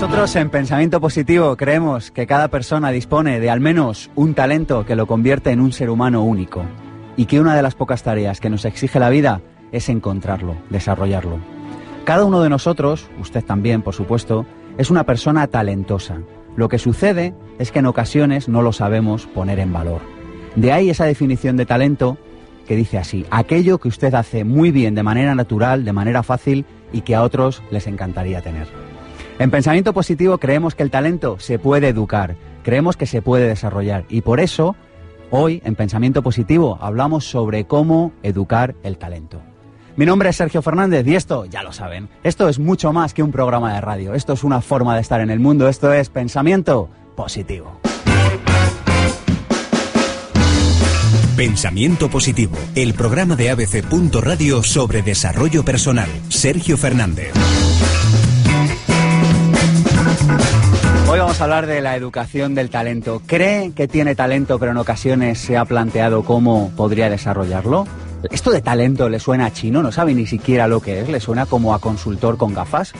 Nosotros en Pensamiento Positivo creemos que cada persona dispone de al menos un talento que lo convierte en un ser humano único y que una de las pocas tareas que nos exige la vida es encontrarlo, desarrollarlo. Cada uno de nosotros, usted también por supuesto, es una persona talentosa. Lo que sucede es que en ocasiones no lo sabemos poner en valor. De ahí esa definición de talento que dice así, aquello que usted hace muy bien de manera natural, de manera fácil y que a otros les encantaría tener. En pensamiento positivo creemos que el talento se puede educar, creemos que se puede desarrollar y por eso hoy en pensamiento positivo hablamos sobre cómo educar el talento. Mi nombre es Sergio Fernández y esto, ya lo saben, esto es mucho más que un programa de radio, esto es una forma de estar en el mundo, esto es pensamiento positivo. Pensamiento Positivo, el programa de ABC. Radio sobre desarrollo personal. Sergio Fernández. Vamos a hablar de la educación del talento. ¿Cree que tiene talento, pero en ocasiones se ha planteado cómo podría desarrollarlo? ¿Esto de talento le suena a chino? ¿No sabe ni siquiera lo que es? ¿Le suena como a consultor con gafas?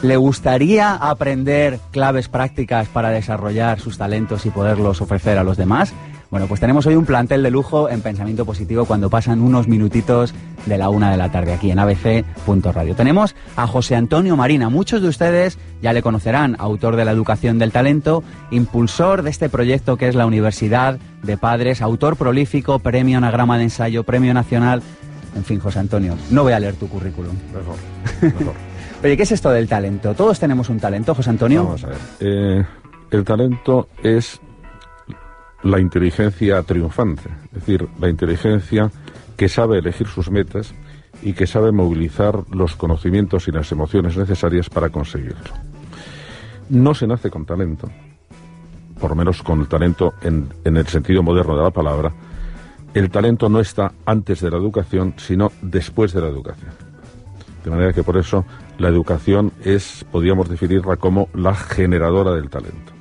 ¿Le gustaría aprender claves prácticas para desarrollar sus talentos y poderlos ofrecer a los demás? Bueno, pues tenemos hoy un plantel de lujo en Pensamiento Positivo cuando pasan unos minutitos de la una de la tarde aquí en abc.radio. Tenemos a José Antonio Marina. Muchos de ustedes ya le conocerán, autor de La Educación del Talento, impulsor de este proyecto que es la Universidad de Padres, autor prolífico, premio anagrama de ensayo, premio nacional. En fin, José Antonio, no voy a leer tu currículum. Mejor, mejor. Oye, ¿qué es esto del talento? Todos tenemos un talento, José Antonio. Vamos a ver. Eh, el talento es la inteligencia triunfante, es decir, la inteligencia que sabe elegir sus metas y que sabe movilizar los conocimientos y las emociones necesarias para conseguirlo. No se nace con talento, por menos con el talento en, en el sentido moderno de la palabra. El talento no está antes de la educación, sino después de la educación. De manera que por eso la educación es, podríamos definirla como la generadora del talento.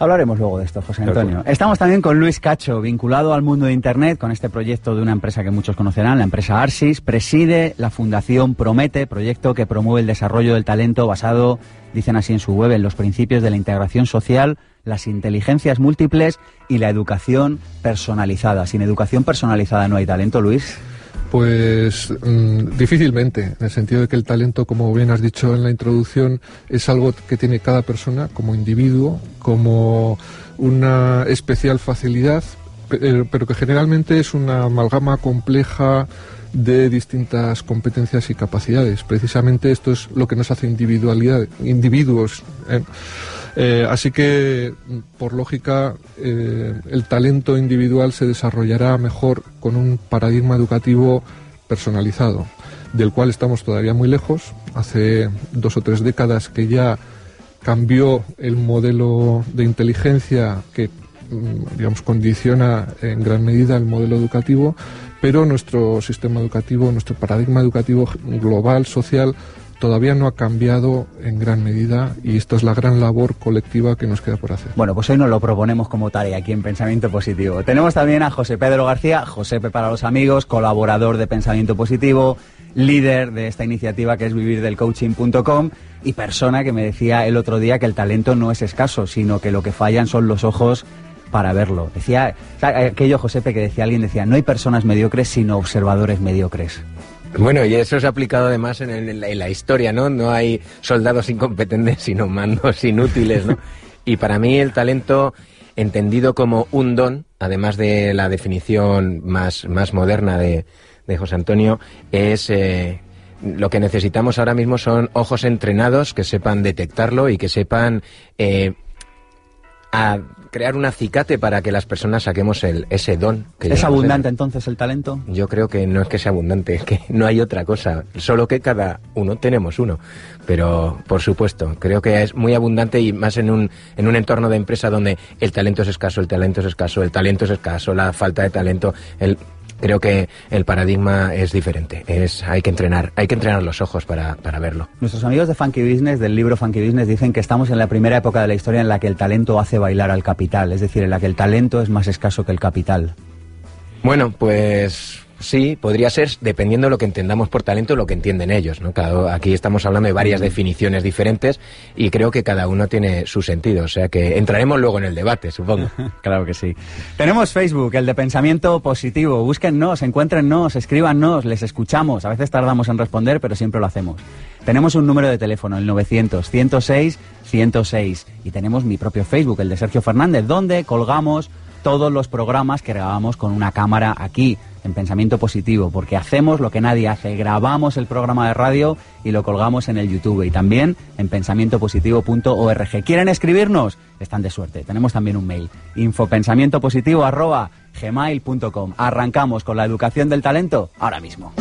Hablaremos luego de esto, José Antonio. Estamos también con Luis Cacho, vinculado al mundo de Internet, con este proyecto de una empresa que muchos conocerán, la empresa Arsis. Preside la Fundación Promete, proyecto que promueve el desarrollo del talento basado, dicen así en su web, en los principios de la integración social, las inteligencias múltiples y la educación personalizada. Sin educación personalizada no hay talento, Luis. Pues mm, difícilmente, en el sentido de que el talento, como bien has dicho en la introducción, es algo que tiene cada persona como individuo, como una especial facilidad, pero, pero que generalmente es una amalgama compleja de distintas competencias y capacidades. Precisamente esto es lo que nos hace individualidad, individuos. ¿eh? Eh, así que, por lógica, eh, el talento individual se desarrollará mejor con un paradigma educativo personalizado, del cual estamos todavía muy lejos. Hace dos o tres décadas que ya cambió el modelo de inteligencia que mm, digamos condiciona en gran medida el modelo educativo, pero nuestro sistema educativo, nuestro paradigma educativo global, social, todavía no ha cambiado en gran medida y esta es la gran labor colectiva que nos queda por hacer. Bueno, pues hoy nos lo proponemos como tarea aquí en Pensamiento Positivo. Tenemos también a José Pedro García, Josepe para los amigos, colaborador de Pensamiento Positivo, líder de esta iniciativa que es vivirdelcoaching.com y persona que me decía el otro día que el talento no es escaso, sino que lo que fallan son los ojos para verlo. Decía aquello Josepe que decía alguien decía, no hay personas mediocres sino observadores mediocres. Bueno, y eso se ha aplicado además en, la historia, ¿no? No hay soldados incompetentes, sino mandos inútiles, ¿no? Y para mí el talento, entendido como un don, además de la definición más, más moderna de, de José Antonio, es eh, lo que necesitamos ahora mismo son ojos entrenados que sepan detectarlo y que sepan eh, a crear un acicate para que las personas saquemos el, ese don. Que ¿Es abundante entonces el talento? Yo creo que no es que sea abundante, es que no hay otra cosa, solo que cada uno tenemos uno. Pero, por supuesto, creo que es muy abundante y más en un, en un entorno de empresa donde el talento es escaso, el talento es escaso, el talento es escaso, la falta de talento, el, creo que el paradigma es diferente. Es, hay que entrenar, hay que entrenar los ojos para, para, verlo. Nuestros amigos de Funky Business, del libro Funky Business, dicen que estamos en la primera época de la historia en la que el talento hace bailar al capital, es decir, en la que el talento es más escaso que el capital. Bueno, pues sí, podría ser dependiendo de lo que entendamos por talento, lo que entienden ellos. ¿no? aquí estamos hablando de varias definiciones diferentes y creo que cada uno tiene su sentido. O sea que entraremos luego en el debate, supongo. claro que sí. Tenemos Facebook, el de pensamiento positivo. Búsquennos, encuéntrennos, escríbanos, les escuchamos. A veces tardamos en responder, pero siempre lo hacemos. Tenemos un número de teléfono, el 900 106 106. Y tenemos mi propio Facebook, el de Sergio Fernández, donde colgamos todos los programas que grabamos con una cámara aquí, en Pensamiento Positivo, porque hacemos lo que nadie hace, grabamos el programa de radio y lo colgamos en el YouTube y también en pensamientopositivo.org. ¿Quieren escribirnos? Están de suerte. Tenemos también un mail, infopensamientopositivo.gmail.com. Arrancamos con la educación del talento ahora mismo.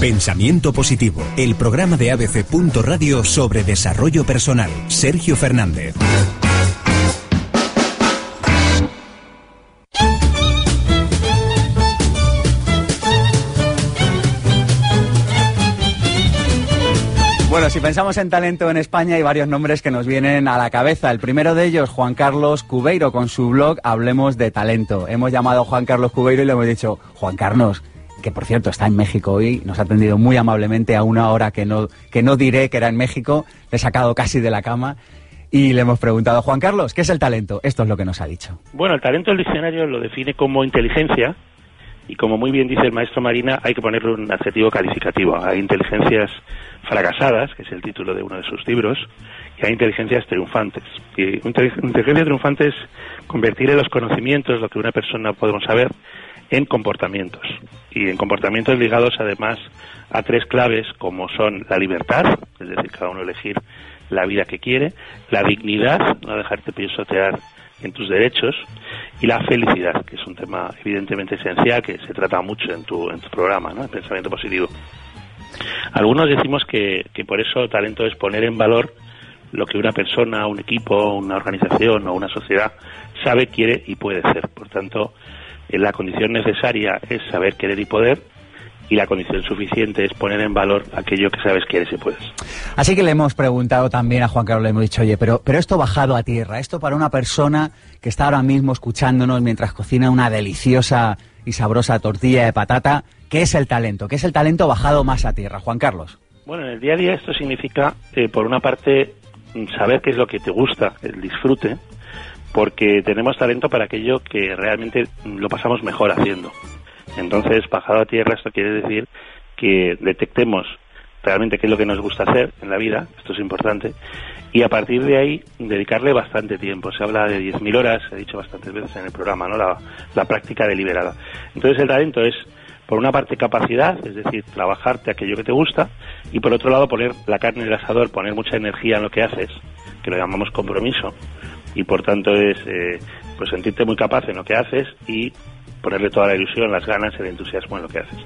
Pensamiento Positivo, el programa de ABC. Radio sobre desarrollo personal. Sergio Fernández. Bueno, si pensamos en talento en España hay varios nombres que nos vienen a la cabeza. El primero de ellos, Juan Carlos Cubeiro, con su blog Hablemos de Talento. Hemos llamado a Juan Carlos Cubeiro y le hemos dicho, Juan Carlos, que por cierto está en México hoy, nos ha atendido muy amablemente a una hora que no, que no diré que era en México, le he sacado casi de la cama. Y le hemos preguntado, Juan Carlos, ¿qué es el talento? Esto es lo que nos ha dicho. Bueno, el talento el diccionario lo define como inteligencia, y como muy bien dice el maestro Marina, hay que ponerle un adjetivo calificativo. Hay inteligencias fracasadas, que es el título de uno de sus libros, y hay inteligencias triunfantes. Y inteligencia triunfante es convertir los conocimientos, lo que una persona podemos saber, en comportamientos. Y en comportamientos ligados además a tres claves como son la libertad, es decir, cada uno elegir la vida que quiere, la dignidad, no dejarte pisotear en tus derechos, y la felicidad, que es un tema evidentemente esencial que se trata mucho en tu, en tu programa, ¿no? el pensamiento positivo. Algunos decimos que, que por eso talento es poner en valor lo que una persona, un equipo, una organización o una sociedad sabe, quiere y puede ser. Por tanto, eh, la condición necesaria es saber, querer y poder, y la condición suficiente es poner en valor aquello que sabes, quieres y puedes. Así que le hemos preguntado también a Juan Carlos, le hemos dicho, oye, pero, pero esto bajado a tierra, esto para una persona que está ahora mismo escuchándonos mientras cocina una deliciosa y sabrosa tortilla de patata, ¿qué es el talento? ¿Qué es el talento bajado más a tierra, Juan Carlos? Bueno, en el día a día esto significa, eh, por una parte, saber qué es lo que te gusta, el disfrute, porque tenemos talento para aquello que realmente lo pasamos mejor haciendo. Entonces, bajado a tierra, esto quiere decir que detectemos realmente qué es lo que nos gusta hacer en la vida, esto es importante, y a partir de ahí dedicarle bastante tiempo. Se habla de 10.000 horas, ha dicho bastantes veces en el programa, ¿no? La, la práctica deliberada. Entonces, el talento es por una parte capacidad, es decir, trabajarte aquello que te gusta, y por otro lado poner la carne en el asador, poner mucha energía en lo que haces, que lo llamamos compromiso, y por tanto es eh, pues sentirte muy capaz en lo que haces y ponerle toda la ilusión, las ganas, el entusiasmo en lo que haces.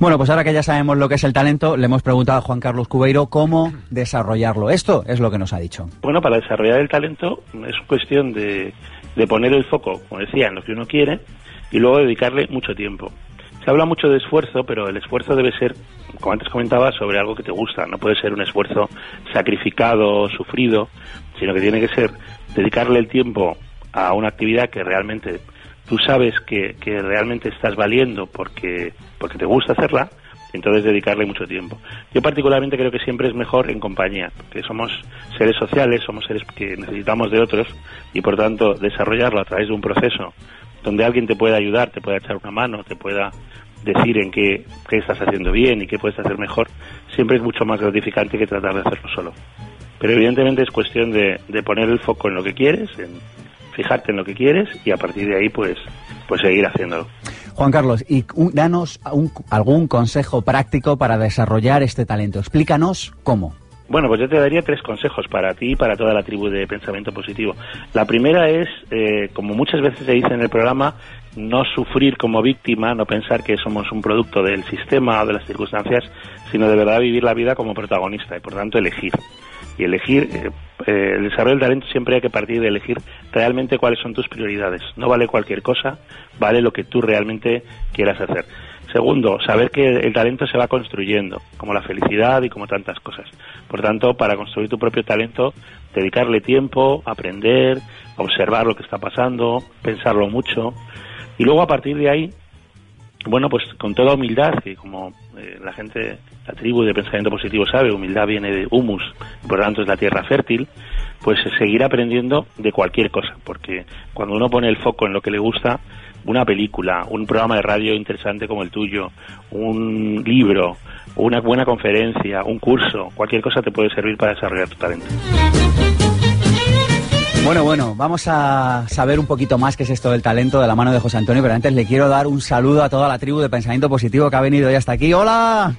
Bueno, pues ahora que ya sabemos lo que es el talento, le hemos preguntado a Juan Carlos Cubeiro cómo desarrollarlo. Esto es lo que nos ha dicho. Bueno, para desarrollar el talento es cuestión de, de poner el foco, como decía, en lo que uno quiere y luego dedicarle mucho tiempo. Se habla mucho de esfuerzo, pero el esfuerzo debe ser, como antes comentaba, sobre algo que te gusta. No puede ser un esfuerzo sacrificado, sufrido, sino que tiene que ser dedicarle el tiempo a una actividad que realmente tú sabes que, que realmente estás valiendo porque, porque te gusta hacerla, entonces dedicarle mucho tiempo. Yo particularmente creo que siempre es mejor en compañía, porque somos seres sociales, somos seres que necesitamos de otros y por tanto desarrollarlo a través de un proceso donde alguien te pueda ayudar, te pueda echar una mano, te pueda decir en qué, qué estás haciendo bien y qué puedes hacer mejor, siempre es mucho más gratificante que tratar de hacerlo solo. Pero evidentemente es cuestión de, de poner el foco en lo que quieres, en fijarte en lo que quieres y a partir de ahí pues, pues seguir haciéndolo. Juan Carlos, y danos algún consejo práctico para desarrollar este talento. Explícanos cómo. Bueno, pues yo te daría tres consejos para ti y para toda la tribu de pensamiento positivo. La primera es, eh, como muchas veces se dice en el programa, no sufrir como víctima, no pensar que somos un producto del sistema o de las circunstancias, sino de verdad vivir la vida como protagonista y por tanto elegir. Y elegir, eh, eh, el desarrollo del talento siempre hay que partir de elegir realmente cuáles son tus prioridades. No vale cualquier cosa, vale lo que tú realmente quieras hacer. Segundo, saber que el talento se va construyendo, como la felicidad y como tantas cosas. Por tanto, para construir tu propio talento, dedicarle tiempo, aprender, observar lo que está pasando, pensarlo mucho, Y luego a partir de ahí, bueno, pues con toda humildad, que como eh, la gente, la tribu de pensamiento positivo sabe, humildad viene de humus, por lo tanto es la tierra fértil, pues seguir aprendiendo de cualquier cosa, porque cuando uno pone el foco en lo que le gusta, una película, un programa de radio interesante como el tuyo, un libro, una buena conferencia, un curso, cualquier cosa te puede servir para desarrollar tu talento. Bueno, bueno, vamos a saber un poquito más qué es esto del talento de la mano de José Antonio, pero antes le quiero dar un saludo a toda la tribu de pensamiento positivo que ha venido hoy hasta aquí. ¡Hola!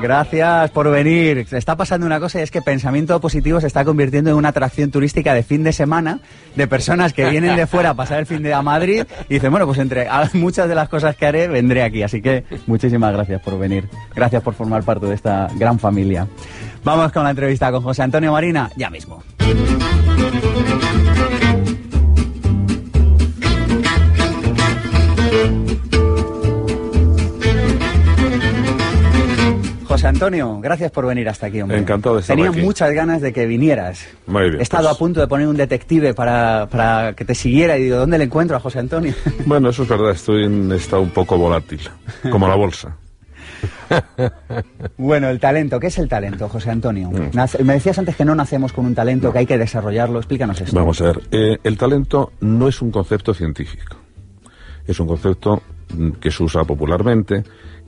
Gracias por venir. Está pasando una cosa y es que Pensamiento Positivo se está convirtiendo en una atracción turística de fin de semana de personas que vienen de fuera a pasar el fin de a Madrid y dicen, bueno, pues entre muchas de las cosas que haré vendré aquí. Así que muchísimas gracias por venir. Gracias por formar parte de esta gran familia. Vamos con la entrevista con José Antonio Marina ya mismo. Antonio, gracias por venir hasta aquí, hombre. Encantado de estar Tenía aquí. muchas ganas de que vinieras. Muy bien, He estado pues- a punto de poner un detective para, para que te siguiera y digo, ¿dónde le encuentro a José Antonio? Bueno, eso es verdad, estoy en estado un poco volátil, como la bolsa. bueno, el talento. ¿Qué es el talento, José Antonio? Mm. Nace- me decías antes que no nacemos con un talento, que hay que desarrollarlo. Explícanos esto. Vamos a ver, eh, el talento no es un concepto científico, es un concepto mm, que se usa popularmente,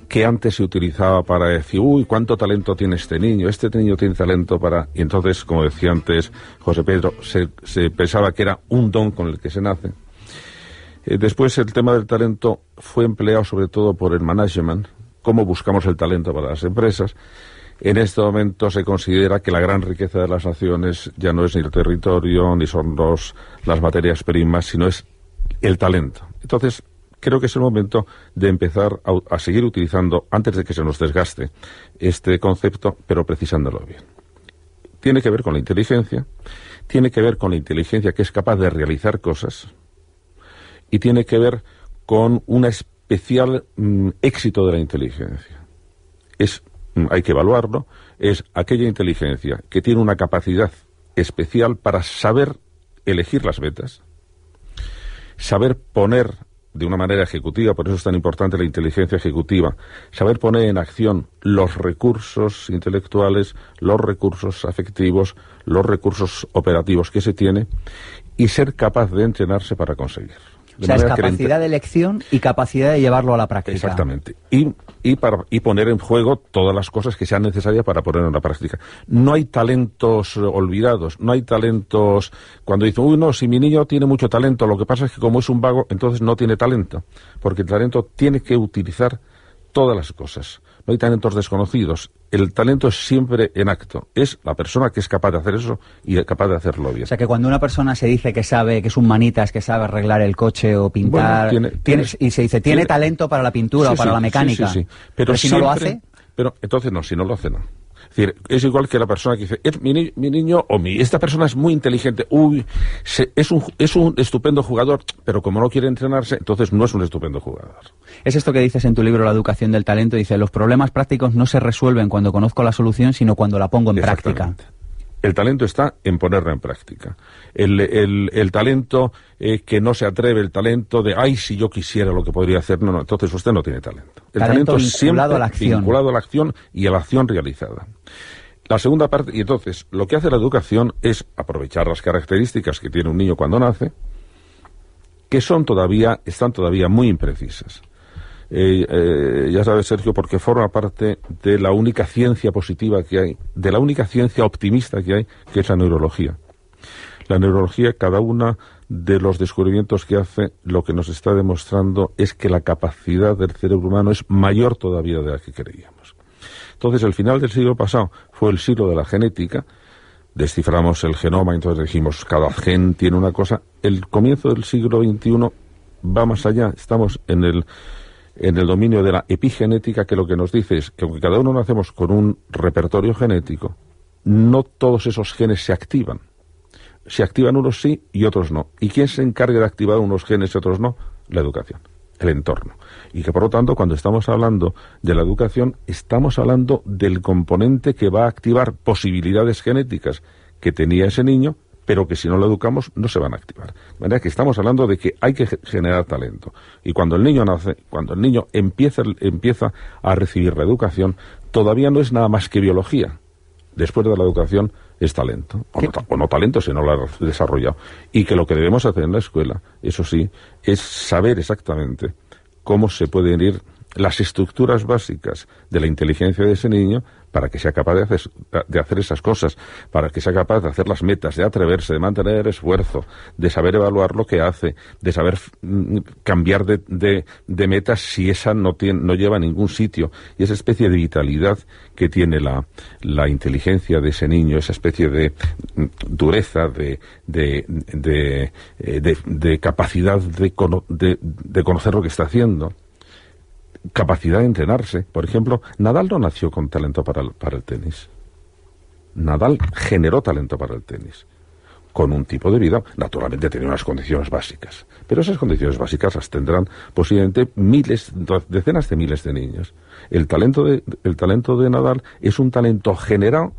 que antes se utilizaba para decir, uy, cuánto talento tiene este niño, este niño tiene talento para... Y entonces, como decía antes José Pedro, se, pensaba que era un don con el que se nace. Eh, después el tema del talento fue empleado sobre todo por el management, cómo buscamos el talento para las empresas. En este momento se considera que la gran riqueza de las naciones ya no es ni el territorio, ni son los, las materias primas, sino es el talento. Entonces, creo que es el momento de empezar a, seguir utilizando, antes de que se nos desgaste, este concepto, pero precisándolo bien. Tiene que ver con la inteligencia, tiene que ver con la inteligencia que es capaz de realizar cosas, y tiene que ver con un especial mm, éxito de la inteligencia. Es, mm, hay que evaluarlo, es aquella inteligencia que tiene una capacidad especial para saber elegir las metas, saber poner de una manera ejecutiva, por eso es tan importante la inteligencia ejecutiva, saber poner en acción los recursos intelectuales, los recursos afectivos, los recursos operativos que se tiene y ser capaz de entrenarse para conseguirlo. o sea, es capacidad de elección y capacidad de llevarlo a la práctica. Exactamente. Y, y, para, y poner en juego todas las cosas que sean necesarias para poner en la práctica. No hay talentos olvidados, no hay talentos... Cuando dicen, uy, no, si mi niño tiene mucho talento, lo que pasa es que como es un vago, entonces no tiene talento. Porque el talento tiene que utilizar todas las cosas. No hay talentos desconocidos. El talento es siempre en acto. Es la persona que es capaz de hacer eso y capaz de hacerlo bien. O sea, que cuando una persona se dice que sabe, que es un manitas, que sabe arreglar el coche o pintar, Bueno, tiene- tiene- tiene- y se dice, tiene, talento para la pintura Sí, o para sí, la mecánica. sí, sí, sí. Pero, si no lo hace, Pero entonces no, si no lo hace, no. Es decir, es igual que la persona que dice, "Es mi, ni- mi niño o mi, esta persona es muy inteligente, uy, se- es, un, es un estupendo jugador, pero como no quiere entrenarse, entonces no es un estupendo jugador. es esto que dices en tu libro La educación del talento, dice, los problemas prácticos no se resuelven cuando conozco la solución, sino cuando la pongo en práctica. El talento está en ponerla en práctica. El, el- el talento eh, que no se atreve, el talento de, ay, si yo quisiera lo que podría hacer, no, no, entonces usted no tiene talento. El Talento es vinculado siempre a la acción. vinculado a la acción y a la acción realizada. La segunda parte, y entonces, lo que hace la educación es aprovechar las características que tiene un niño cuando nace, que son todavía, están todavía muy imprecisas. Eh, eh, ya sabes, Sergio, porque forma parte de la única ciencia positiva que hay, de la única ciencia optimista que hay, que es la neurología. La neurología, cada uno de los descubrimientos que hace, lo que nos está demostrando es que la capacidad del cerebro humano es mayor todavía de la que creíamos. Entonces, el final del siglo pasado fue el siglo de la genética, desciframos el genoma, entonces dijimos, cada gen tiene una cosa. El comienzo del siglo XXI va más allá, estamos en el, en el dominio de la epigenética, que lo que nos dice es que aunque cada uno nacemos con un repertorio genético, no todos esos genes se activan. Se activan unos sí y otros no. ¿Y quién se encarga de activar unos genes y otros no? La educación, el entorno. Y que por lo tanto, cuando estamos hablando de la educación, estamos hablando del componente que va a activar posibilidades genéticas que tenía ese niño pero que si no lo educamos no se van a activar. De manera que estamos hablando de que hay que generar talento. Y cuando el niño nace, cuando el niño empieza, empieza a recibir la educación, todavía no es nada más que biología. Después de la educación es talento, o no, o no, talento si no lo ha desarrollado. Y que lo que debemos hacer en la escuela, eso sí, es saber exactamente cómo se pueden ir las estructuras básicas de la inteligencia de ese niño para que sea capaz de hacer, de hacer esas cosas, para que sea capaz de hacer las metas, de atreverse, de mantener esfuerzo, de saber evaluar lo que hace, de saber mm, cambiar de, de, de, metas si esa no, tiene, no lleva a ningún sitio. Y esa especie de vitalidad que tiene la, la inteligencia de ese niño, esa especie de mm, dureza, de, de, de, eh, de capacidad de, de conocer lo que está haciendo capacidad de entrenarse. Por ejemplo, Nadal no nació con talento para el, tenis. Nadal generó talento para el tenis con un tipo de vida, naturalmente tenía unas condiciones básicas. Pero esas condiciones básicas las tendrán posiblemente miles, decenas de miles de niños. El talento de, el talento de Nadal es un talento generado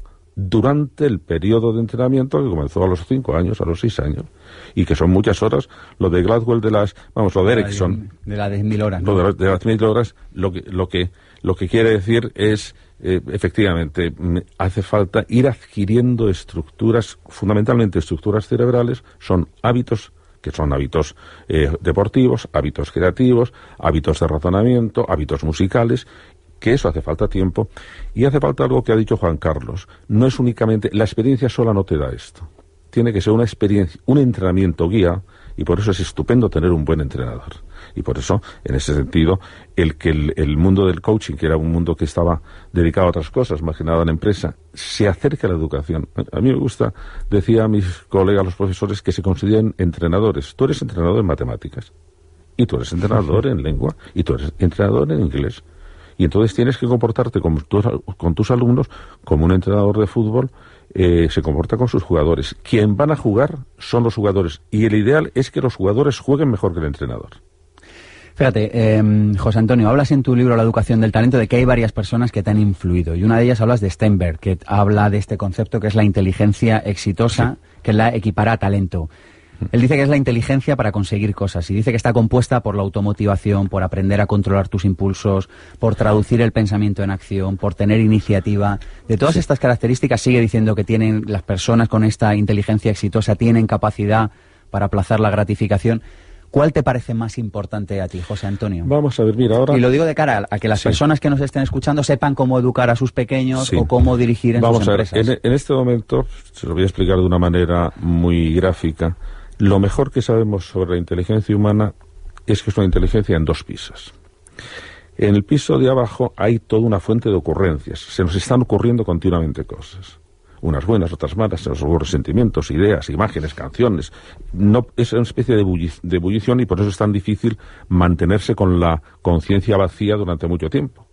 durante el periodo de entrenamiento que comenzó a los cinco años, a los seis años, y que son muchas horas. Lo de Gladwell de las, vamos, lo de Ericsson. De las diez mil horas. Lo de, de, las mil horas, lo que, lo que, lo que quiere decir es, eh, efectivamente, hace falta ir adquiriendo estructuras, fundamentalmente estructuras cerebrales, son hábitos que son hábitos eh, deportivos, hábitos creativos, hábitos de razonamiento, hábitos musicales, que eso hace falta tiempo y hace falta algo que ha dicho Juan Carlos. No es únicamente, la experiencia sola no te da esto. Tiene que ser una experiencia, un entrenamiento guía y por eso es estupendo tener un buen entrenador. Y por eso, en ese sentido, el que el, el mundo del coaching, que era un mundo que estaba dedicado a otras cosas, más que nada a la empresa, se acerque a la educación. A mí me gusta, decía a mis colegas, los profesores, que se consideren entrenadores. Tú eres entrenador en matemáticas, y tú eres entrenador en lengua, y tú eres entrenador en inglés. Y entonces tienes que comportarte con tus, con tus alumnos como un entrenador de fútbol eh, se comporta con sus jugadores. Quien van a jugar son los jugadores. Y el ideal es que los jugadores jueguen mejor que el entrenador. Fíjate, eh, José Antonio, hablas en tu libro La educación del talento de que hay varias personas que te han influido. Y una de ellas hablas de Steinberg, que habla de este concepto que es la inteligencia exitosa, sí. que la equipara a talento. Él dice que es la inteligencia para conseguir cosas y dice que está compuesta por la automotivación, por aprender a controlar tus impulsos, por traducir el pensamiento en acción, por tener iniciativa. De todas sí. estas características sigue diciendo que tienen las personas con esta inteligencia exitosa tienen capacidad para aplazar la gratificación. ¿Cuál te parece más importante a ti, José Antonio? Vamos a ver, mira, ahora... Y lo digo de cara a que las sí. personas que nos estén escuchando sepan cómo educar a sus pequeños sí. o cómo dirigir en Vamos sus empresas. Vamos a ver, en, en, este momento, se lo voy a explicar de una manera muy gráfica, lo mejor que sabemos sobre la inteligencia humana es que es una inteligencia en dos pisos. En el piso de abajo hay toda una fuente de ocurrencias. Se nos están ocurriendo continuamente cosas. Unas buenas, otras malas, se sentimientos, ideas, imágenes, canciones. No, es una especie de, bulli de ebullición y por eso es tan difícil mantenerse con la conciencia vacía durante mucho tiempo.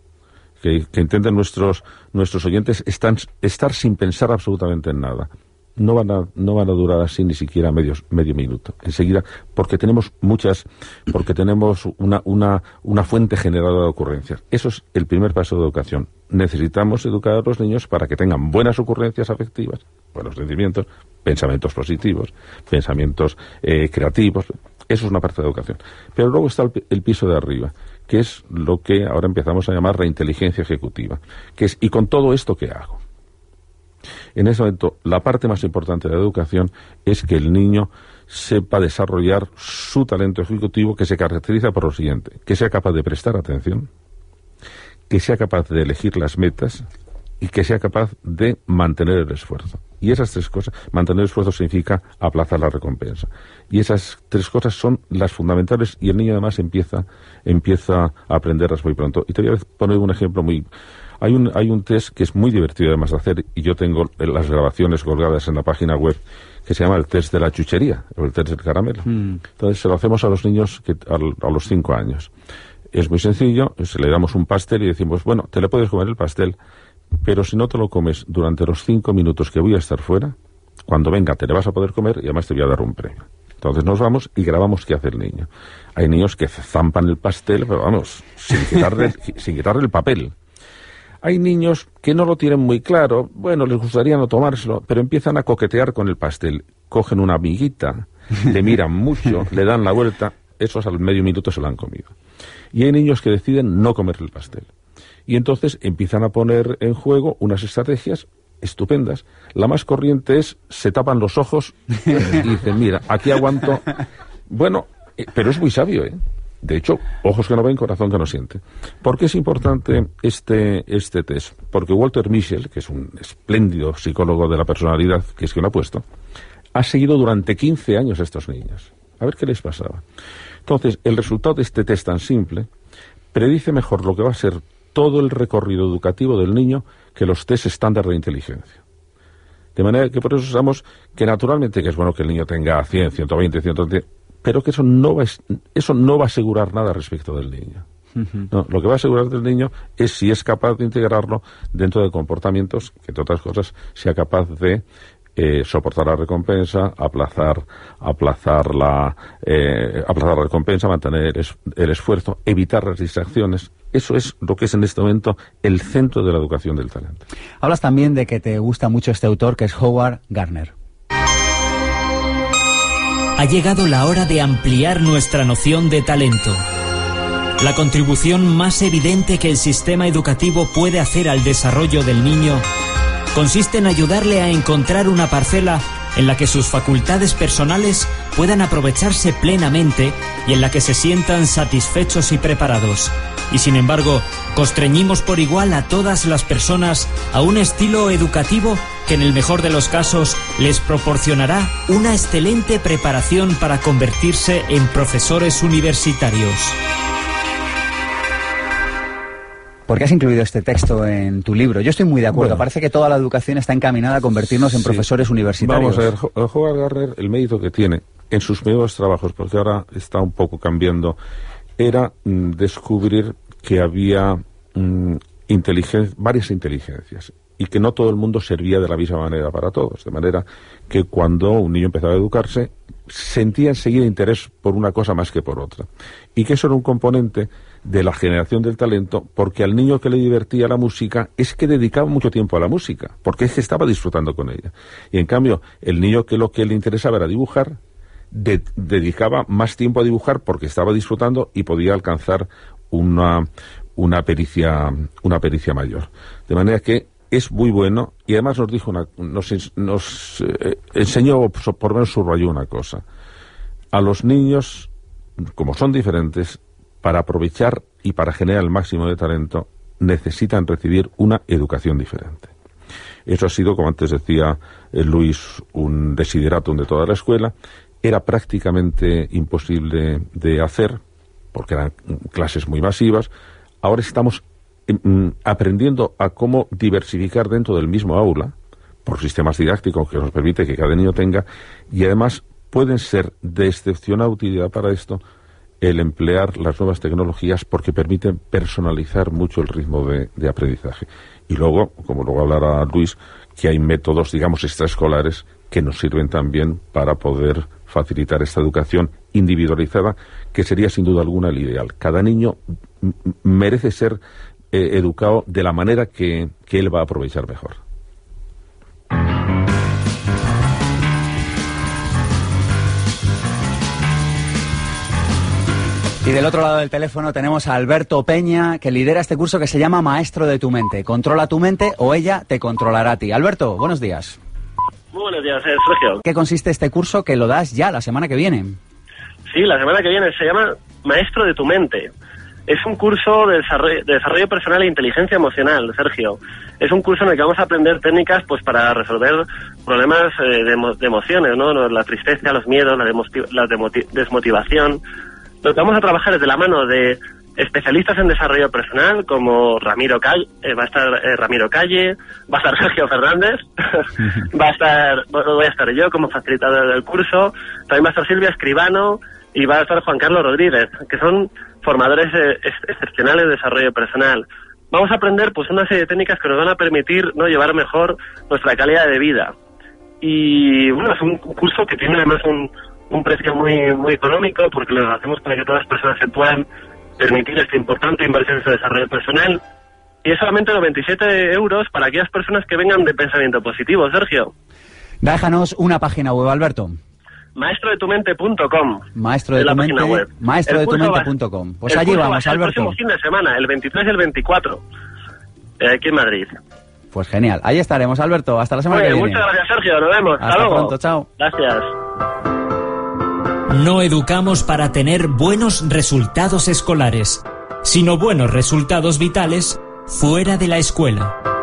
Que, que intenten nuestros, nuestros oyentes están, estar sin pensar absolutamente en nada no van a, no van a durar así ni siquiera medio, medio minuto. Enseguida, porque tenemos muchas, porque tenemos una, una, una fuente generadora de ocurrencias. Eso es el primer paso de educación. Necesitamos educar a los niños para que tengan buenas ocurrencias afectivas, buenos sentimientos, pensamientos positivos, pensamientos eh, creativos. Eso es una parte de educación. Pero luego está el, el piso de arriba, que es lo que ahora empezamos a llamar la inteligencia ejecutiva, que es, ¿y con todo esto qué hago? En ese momento, la parte más importante de la educación es que el niño sepa desarrollar su talento ejecutivo que se caracteriza por lo siguiente, que sea capaz de prestar atención, que sea capaz de elegir las metas y que sea capaz de mantener el esfuerzo. Y esas tres cosas, mantener el esfuerzo significa aplazar la recompensa. Y esas tres cosas son las fundamentales y el niño además empieza, empieza a aprenderlas muy pronto. Y te voy a poner un ejemplo muy, hay un, hay un test que es muy divertido además de hacer y yo tengo las grabaciones colgadas en la página web que se llama el test de la chuchería o el test del caramelo. Mm. Entonces se lo hacemos a los niños que, a, a los cinco años. Es muy sencillo, se le damos un pastel y decimos, bueno, te le puedes comer el pastel, pero si no te lo comes durante los cinco minutos que voy a estar fuera, cuando venga te le vas a poder comer y además te voy a dar un premio. Entonces nos vamos y grabamos qué hace el niño. Hay niños que zampan el pastel, pero vamos, sin quitarle, sin quitarle el papel. Hay niños que no lo tienen muy claro, bueno, les gustaría no tomárselo, pero empiezan a coquetear con el pastel. Cogen una amiguita, le miran mucho, le dan la vuelta, esos al medio minuto se lo han comido. Y hay niños que deciden no comer el pastel. Y entonces empiezan a poner en juego unas estrategias estupendas. La más corriente es se tapan los ojos y dicen, mira, aquí aguanto. Bueno, eh, pero es muy sabio, ¿eh? De hecho, ojos que no ven, corazón que no siente. ¿Por qué es importante este, este test? Porque Walter Mischel, que es un espléndido psicólogo de la personalidad, que es quien lo ha puesto, ha seguido durante 15 años a estos niños. A ver qué les pasaba. Entonces, el resultado de este test tan simple predice mejor lo que va a ser todo el recorrido educativo del niño que los test estándar de inteligencia. De manera que por eso usamos que naturalmente que es bueno que el niño tenga 100, 120, 130, pero que eso no va, eso no va a asegurar nada respecto del niño. lo que va a asegurar del niño es si es capaz de integrarlo dentro de comportamientos que, entre otras cosas, sea capaz de eh, soportar la recompensa, aplazar, aplazar la, eh, aplazar la recompensa, mantener el, esfuerzo, evitar las distracciones. Eso es lo que es en este momento el centro de la educación del talento. Hablas también de que te gusta mucho este autor, que es Howard Gardner. Ha llegado la hora de ampliar nuestra noción de talento. La contribución más evidente que el sistema educativo puede hacer al desarrollo del niño consiste en ayudarle a encontrar una parcela en la que sus facultades personales puedan aprovecharse plenamente y en la que se sientan satisfechos y preparados. Y sin embargo, constreñimos por igual a todas las personas a un estilo educativo que en el mejor de los casos les proporcionará una excelente preparación para convertirse en profesores universitarios. ¿Por qué has incluido este texto en tu libro? Yo estoy muy de acuerdo. Parece que toda la educación está encaminada a convertirnos en profesores universitarios. Vamos a ver, Howard Gardner, el mérito que tiene en sus nuevos trabajos, porque ahora está un poco cambiando, era mm, descubrir que había mm, varias inteligencias y que no todo el mundo servía de la misma manera para todos. De manera que cuando un niño empezaba a educarse, sentía enseguida interés por una cosa más que por otra. Y que eso era un componente de la generación del talento, porque al niño que le divertía la música es que dedicaba mucho tiempo a la música, porque es que estaba disfrutando con ella. Y en cambio, el niño que lo que le interesaba era dibujar, dedicaba más tiempo a dibujar porque estaba disfrutando y podía alcanzar una, una pericia, una pericia mayor. De manera que es muy bueno y además nos dijo una, nos, nos eh, enseñó por menos subrayó una cosa a los niños como son diferentes para aprovechar y para generar el máximo de talento, necesitan recibir una educación diferente. Eso ha sido, como antes decía eh, Luis, un desideratum de toda la escuela. Era prácticamente imposible de hacer, porque eran clases muy masivas. Ahora estamos em, mm, aprendiendo a cómo diversificar dentro del mismo aula, por sistemas didácticos que nos permite que cada niño tenga, y además pueden ser de excepcional utilidad para esto el emplear las nuevas tecnologías porque permiten personalizar mucho el ritmo de, aprendizaje. Y luego, como luego hablará Luis, que hay métodos, digamos, extraescolares que nos sirven también para poder facilitar esta educación individualizada, que sería sin duda alguna el ideal. Cada niño merece ser eh, educado de la manera que él va a aprovechar mejor. Y del otro lado del teléfono tenemos a Alberto Peña, que lidera este curso que se llama Maestro de tu mente. Controla tu mente o ella te controlará a ti. Alberto, buenos días. Muy buenos días, eh, Sergio. ¿Qué consiste este curso que lo das ya la semana que viene? Sí, la semana que viene se llama Maestro de tu mente. Es un curso de desarrollo, personal e inteligencia emocional, Sergio. Es un curso en el que vamos a aprender técnicas pues para resolver problemas eh, de, emociones, ¿no? La tristeza, los miedos, la, la desmotivación, lo que vamos a trabajar es de la mano de especialistas en desarrollo personal como Ramiro Calle, eh, va a estar eh, Ramiro Calle, va a estar Sergio Fernández, va a estar, voy a estar yo como facilitador del curso, también va a estar Silvia Escribano y va a estar Juan Carlos Rodríguez, que son formadores eh, excepcionales de desarrollo personal. Vamos a aprender pues una serie de técnicas que nos van a permitir no llevar mejor nuestra calidad de vida. Y bueno, es un curso que tiene además un, un precio muy muy económico porque lo hacemos para que todas las personas se puedan permitir esta importante inversión en su desarrollo personal y es solamente 97 euros para aquellas personas que vengan de pensamiento positivo, Sergio. Déjanos una página web, Alberto. Maestrodetumente.com Maestro de, tu mente, maestro de tu mente.com. Pues allí vamos, Alberto. El próximo fin de semana, el 23 y el 24, eh, aquí en Madrid. Pues genial, ahí estaremos, Alberto. Hasta la semana que viene. Muchas gracias, Sergio. Nos vemos. Hasta, luego. pronto, chao. Gracias. No educamos para tener buenos resultados escolares, sino buenos resultados vitales fuera de la escuela.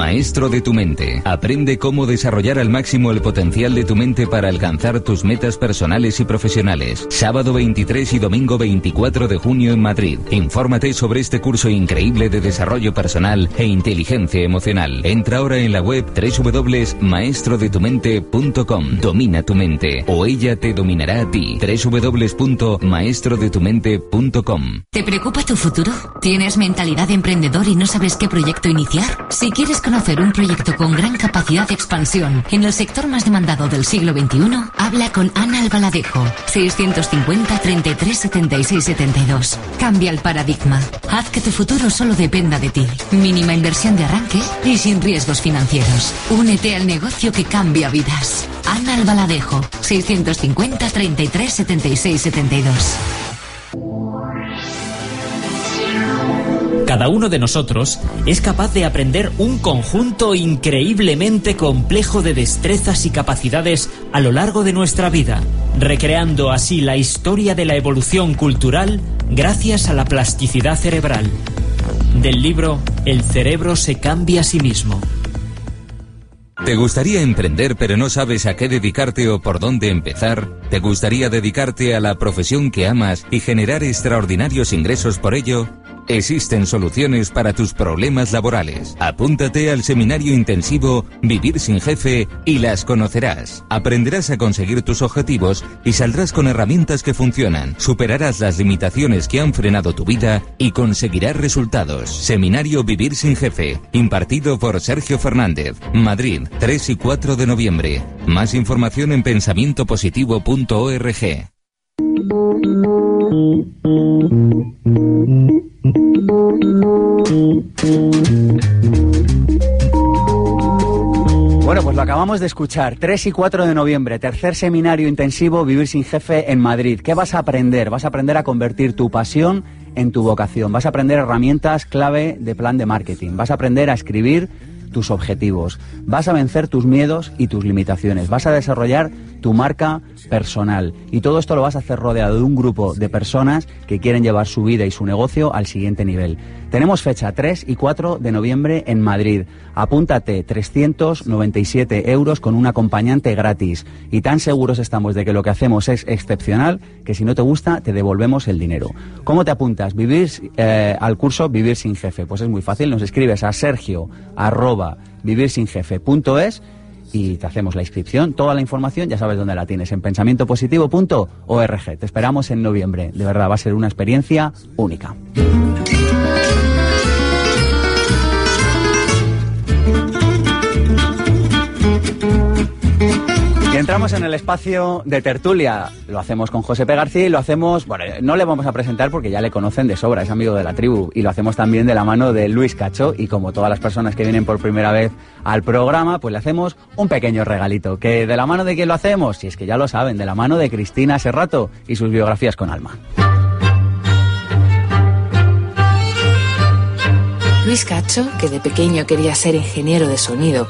Maestro de tu mente. Aprende cómo desarrollar al máximo el potencial de tu mente para alcanzar tus metas personales y profesionales. Sábado 23 y domingo 24 de junio en Madrid. Infórmate sobre este curso increíble de desarrollo personal e inteligencia emocional. Entra ahora en la web www.maestrodetumente.com. Domina tu mente o ella te dominará a ti. www.maestrodetumente.com. ¿Te preocupa tu futuro? ¿Tienes mentalidad de emprendedor y no sabes qué proyecto iniciar? Si quieres conocer un proyecto con gran capacidad de expansión en el sector más demandado del siglo XXI, habla con Ana Albaladejo, 650 33 76 72. Cambia el paradigma. Haz que tu futuro solo dependa de ti. Mínima inversión de arranque y sin riesgos financieros. Únete al negocio que cambia vidas. Ana Albaladejo, 650 33 76 72. Cada uno de nosotros es capaz de aprender un conjunto increíblemente complejo de destrezas y capacidades a lo largo de nuestra vida, recreando así la historia de la evolución cultural gracias a la plasticidad cerebral. Del libro El cerebro se cambia a sí mismo. ¿Te gustaría emprender pero no sabes a qué dedicarte o por dónde empezar? ¿Te gustaría dedicarte a la profesión que amas y generar extraordinarios ingresos por ello? Existen soluciones para tus problemas laborales. Apúntate al seminario intensivo Vivir sin jefe y las conocerás. Aprenderás a conseguir tus objetivos y saldrás con herramientas que funcionan. Superarás las limitaciones que han frenado tu vida y conseguirás resultados. Seminario Vivir sin jefe, impartido por Sergio Fernández, Madrid, 3 y 4 de noviembre. Más información en pensamientopositivo.org. Bueno, pues lo acabamos de escuchar. 3 y 4 de noviembre, tercer seminario intensivo Vivir sin jefe en Madrid. ¿Qué vas a aprender? Vas a aprender a convertir tu pasión en tu vocación. Vas a aprender herramientas clave de plan de marketing. Vas a aprender a escribir tus objetivos. Vas a vencer tus miedos y tus limitaciones. Vas a desarrollar tu marca personal. Y todo esto lo vas a hacer rodeado de un grupo de personas que quieren llevar su vida y su negocio al siguiente nivel. Tenemos fecha 3 y 4 de noviembre en Madrid. Apúntate 397 euros con un acompañante gratis. Y tan seguros estamos de que lo que hacemos es excepcional que si no te gusta te devolvemos el dinero. ¿Cómo te apuntas? Vivir eh, al curso Vivir sin Jefe. Pues es muy fácil. Nos escribes a sergio arroba vivirsinjefe.es y te hacemos la inscripción. Toda la información ya sabes dónde la tienes, en pensamientopositivo.org. Te esperamos en noviembre. De verdad, va a ser una experiencia única. Entramos en el espacio de tertulia. Lo hacemos con José P. García y lo hacemos, bueno, no le vamos a presentar porque ya le conocen de sobra, es amigo de la tribu. Y lo hacemos también de la mano de Luis Cacho. Y como todas las personas que vienen por primera vez al programa, pues le hacemos un pequeño regalito. ¿Que de la mano de quién lo hacemos? Si es que ya lo saben, de la mano de Cristina Serrato y sus biografías con alma. Luis Cacho, que de pequeño quería ser ingeniero de sonido,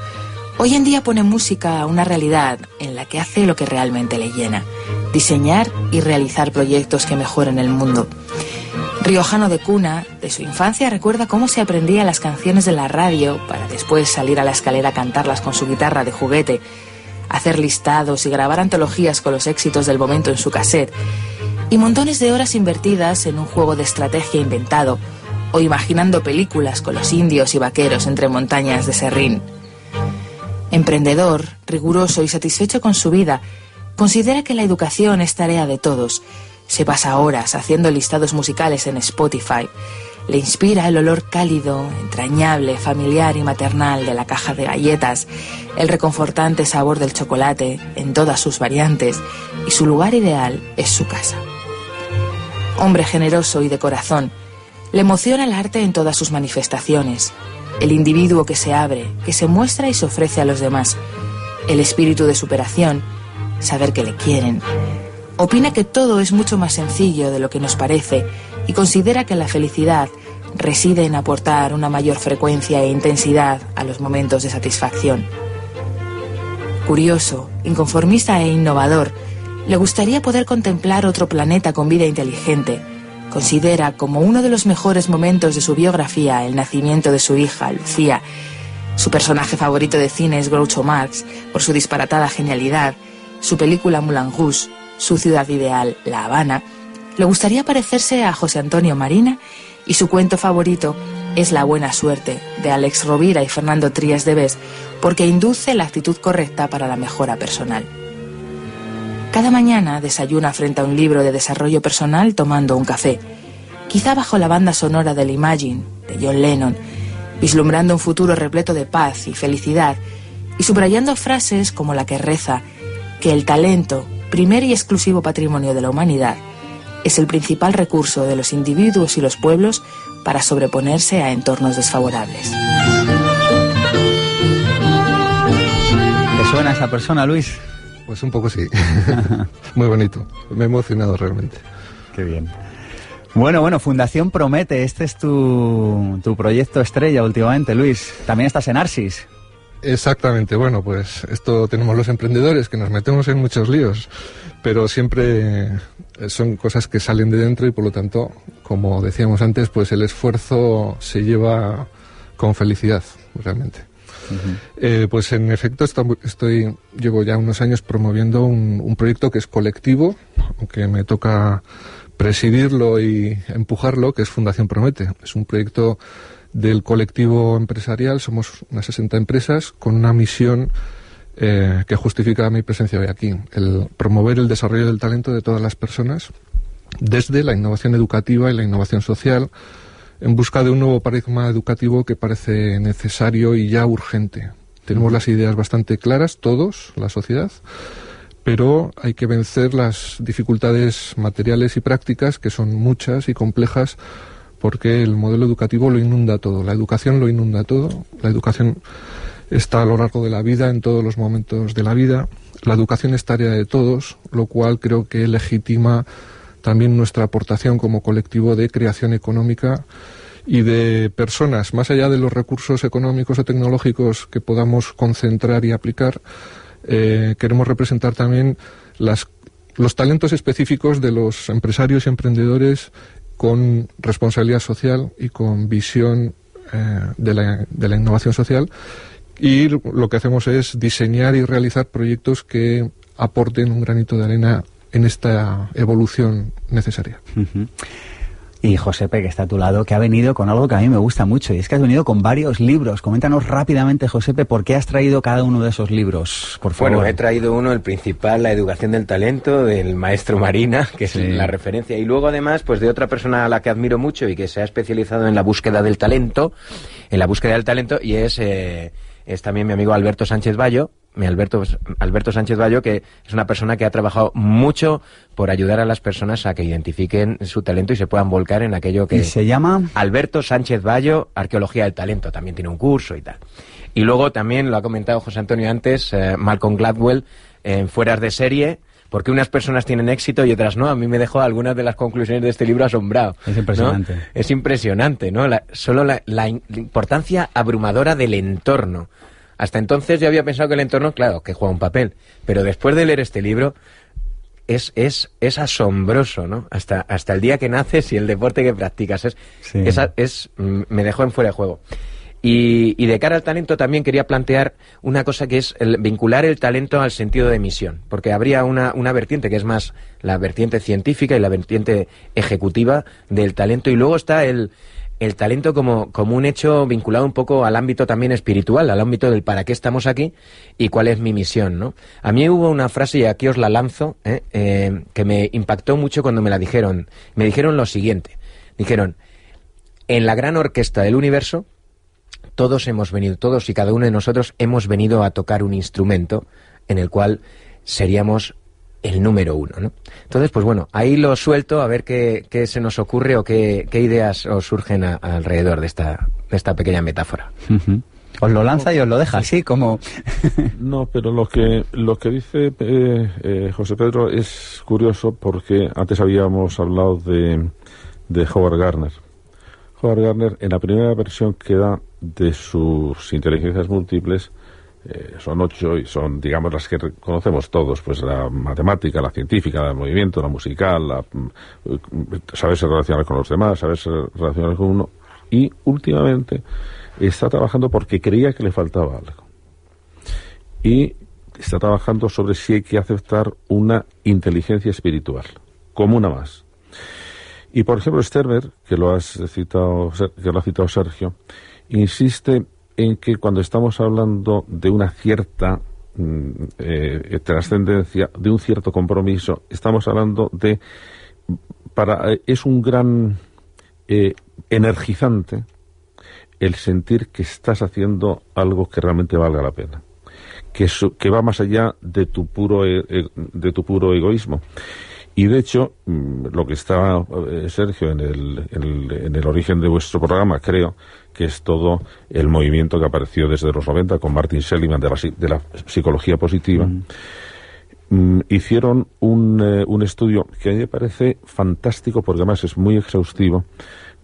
hoy en día pone música a una realidad en la que hace lo que realmente le llena, diseñar y realizar proyectos que mejoren el mundo. Riojano de cuna, de su infancia recuerda cómo se aprendía las canciones de la radio para después salir a la escalera a cantarlas con su guitarra de juguete, hacer listados y grabar antologías con los éxitos del momento en su cassette, y montones de horas invertidas en un juego de estrategia inventado, o imaginando películas con los indios y vaqueros entre montañas de serrín. Emprendedor, riguroso y satisfecho con su vida, considera que la educación es tarea de todos. Se pasa horas haciendo listados musicales en Spotify. Le inspira el olor cálido, entrañable, familiar y maternal de la caja de galletas, el reconfortante sabor del chocolate en todas sus variantes, y su lugar ideal es su casa. Hombre generoso y de corazón, Le emociona el arte en todas sus manifestaciones, el individuo que se abre, que se muestra y se ofrece a los demás, el espíritu de superación, saber que le quieren. Opina que todo es mucho más sencillo de lo que nos parece y considera que la felicidad reside en aportar una mayor frecuencia e intensidad a los momentos de satisfacción. Curioso, inconformista e innovador, le gustaría poder contemplar otro planeta con vida inteligente. Considera como uno de los mejores momentos de su biografía el nacimiento de su hija, Lucía. Su personaje favorito de cine es Groucho Marx, por su disparatada genialidad, su película Moulin Rouge, su ciudad ideal, La Habana. Le gustaría parecerse a José Antonio Marina y su cuento favorito es La buena suerte, de Alex Rovira y Fernando Trías de Bes, porque induce la actitud correcta para la mejora personal. Cada mañana desayuna frente a un libro de desarrollo personal tomando un café, quizá bajo la banda sonora del Imagine de John Lennon, vislumbrando un futuro repleto de paz y felicidad y subrayando frases como la que reza que el talento, primer y exclusivo patrimonio de la humanidad, es el principal recurso de los individuos y los pueblos para sobreponerse a entornos desfavorables. ¿Te suena esa persona, Luis? Pues un poco sí. Muy bonito. Me he emocionado realmente. Qué bien. Bueno, bueno, Fundación Promete, este es tu, tu proyecto estrella últimamente, Luis. También estás en Arsis. Exactamente, bueno, pues esto tenemos los emprendedores que nos metemos en muchos líos, pero siempre eh, son cosas que salen de dentro y por lo tanto, como decíamos antes, pues el esfuerzo se lleva con felicidad, realmente. Eh, pues en efecto estoy, llevo ya unos años promoviendo un, proyecto que es colectivo, aunque me toca presidirlo y empujarlo, que es Fundación Promete. Es un proyecto del colectivo empresarial, somos unas 60 empresas con una misión eh, que justifica mi presencia hoy aquí, el promover el desarrollo del talento de todas las personas desde la innovación educativa y la innovación social, en busca de un nuevo paradigma educativo que parece necesario y ya urgente. Tenemos las ideas bastante claras, todos, la sociedad, pero hay que vencer las dificultades materiales y prácticas, que son muchas y complejas, porque el modelo educativo lo inunda todo, la educación lo inunda todo, la educación está a lo largo de la vida, en todos los momentos de la vida, la educación es tarea de todos, lo cual creo que legitima también nuestra aportación como colectivo de creación económica y de personas, más allá de los recursos económicos o tecnológicos que podamos concentrar y aplicar, eh, queremos representar también las, los talentos específicos de los empresarios y emprendedores con responsabilidad social y con visión eh, de, la, de la innovación social. Y lo que hacemos es diseñar y realizar proyectos que aporten un granito de arena en esta evolución necesaria. Y Josepe, que está a tu lado, que ha venido con algo que a mí me gusta mucho, y es que has venido con varios libros. Coméntanos rápidamente, Josepe, por qué has traído cada uno de esos libros, por favor. Bueno, he traído uno, el principal, La educación del talento, del maestro Marina, que es la referencia, y luego además, pues de otra persona a la que admiro mucho y que se ha especializado en la búsqueda del talento, en la búsqueda del talento, y es... Eh, es también mi amigo Alberto Sánchez Bayo, mi Alberto, Alberto Sánchez Bayo, que es una persona que ha trabajado mucho por ayudar a las personas a que identifiquen su talento y se puedan volcar en aquello que... ¿Y se llama? Alberto Sánchez Bayo, Arqueología del Talento, también tiene un curso y tal. Y luego también, lo ha comentado José Antonio antes, eh, Malcolm Gladwell, en Fueras de Serie, porque unas personas tienen éxito y otras no. A mí me dejó algunas de las conclusiones de este libro asombrado. Es impresionante. Es impresionante, ¿no? solo la importancia abrumadora del entorno. Hasta entonces yo había pensado que el entorno, claro, que juega un papel, pero después de leer este libro es, es, es asombroso, ¿no? Hasta, hasta el día que naces y el deporte que practicas. Es, es, mm, me dejó en fuera de juego. Y, y, de cara al talento también quería plantear una cosa que es vincular el talento al sentido de misión, porque habría una, una vertiente que es más la vertiente científica y la vertiente ejecutiva del talento, y luego está el, el talento como, como un hecho vinculado un poco al ámbito también espiritual, al ámbito del para qué estamos aquí y cuál es mi misión, ¿no? A mí hubo una frase, y aquí os la lanzo, ¿eh? Eh, que me impactó mucho cuando me la dijeron. Me dijeron lo siguiente. Dijeron, en la gran orquesta del universo, todos hemos venido, todos y cada uno de nosotros hemos venido a tocar un instrumento en el cual seríamos el número uno, ¿no? Entonces, pues bueno, ahí lo suelto a ver qué, qué se nos ocurre o qué, qué ideas os surgen a- alrededor de esta, de esta pequeña metáfora. Os lo lanza y os lo deja así, como... No, pero lo que lo que dice eh, eh, José Pedro es curioso porque antes habíamos hablado de, de Howard Gardner. Howard Gardner, en la primera versión que da de sus inteligencias múltiples, eh, son ocho y son, digamos, las que conocemos todos, pues la matemática, la científica, la movimiento, la musical, la, mm, eh, saberse relacionar con los demás, saberse relacionar con uno. Y últimamente está trabajando porque creía que le faltaba algo y está trabajando sobre si hay que aceptar una inteligencia espiritual, como una más. Y por ejemplo, Sterber, que lo, has citado, que lo ha citado Sergio, insiste en que cuando estamos hablando de una cierta mm, eh, trascendencia, de un cierto compromiso, estamos hablando de. Para, eh, es un gran eh, energizante el sentir que estás haciendo algo que realmente valga la pena que, su- que va más allá de tu puro e- e- de tu puro egoísmo y de hecho mm, lo que está Sergio en el, en el en el origen de vuestro programa creo que es todo el movimiento que apareció desde los 90 con Martin Seligman de la, de la psicología positiva Mm, hicieron un, eh, un estudio que a mí me parece fantástico porque además es muy exhaustivo